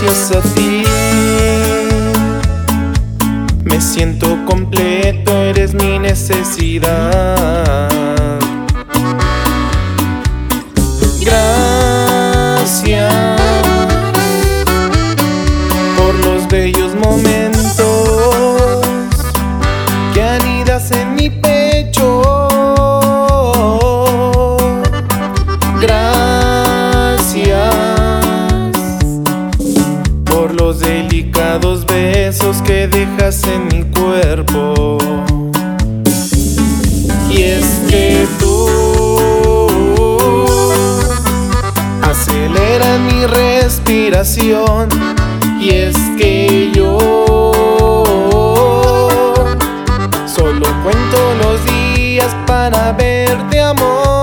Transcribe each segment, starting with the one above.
gracias a ti. Me siento completo, eres mi necesidad. Gracias por los bellos momentos delicados besos que dejas en mi cuerpo. Y es que tú aceleras mi respiración. Y es que yo solo cuento los días para verte, amor.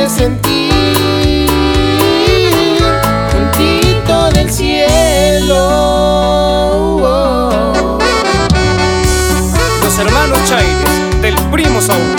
de sentir juntito del cielo. Los hermanos Chaires del primo Saúl.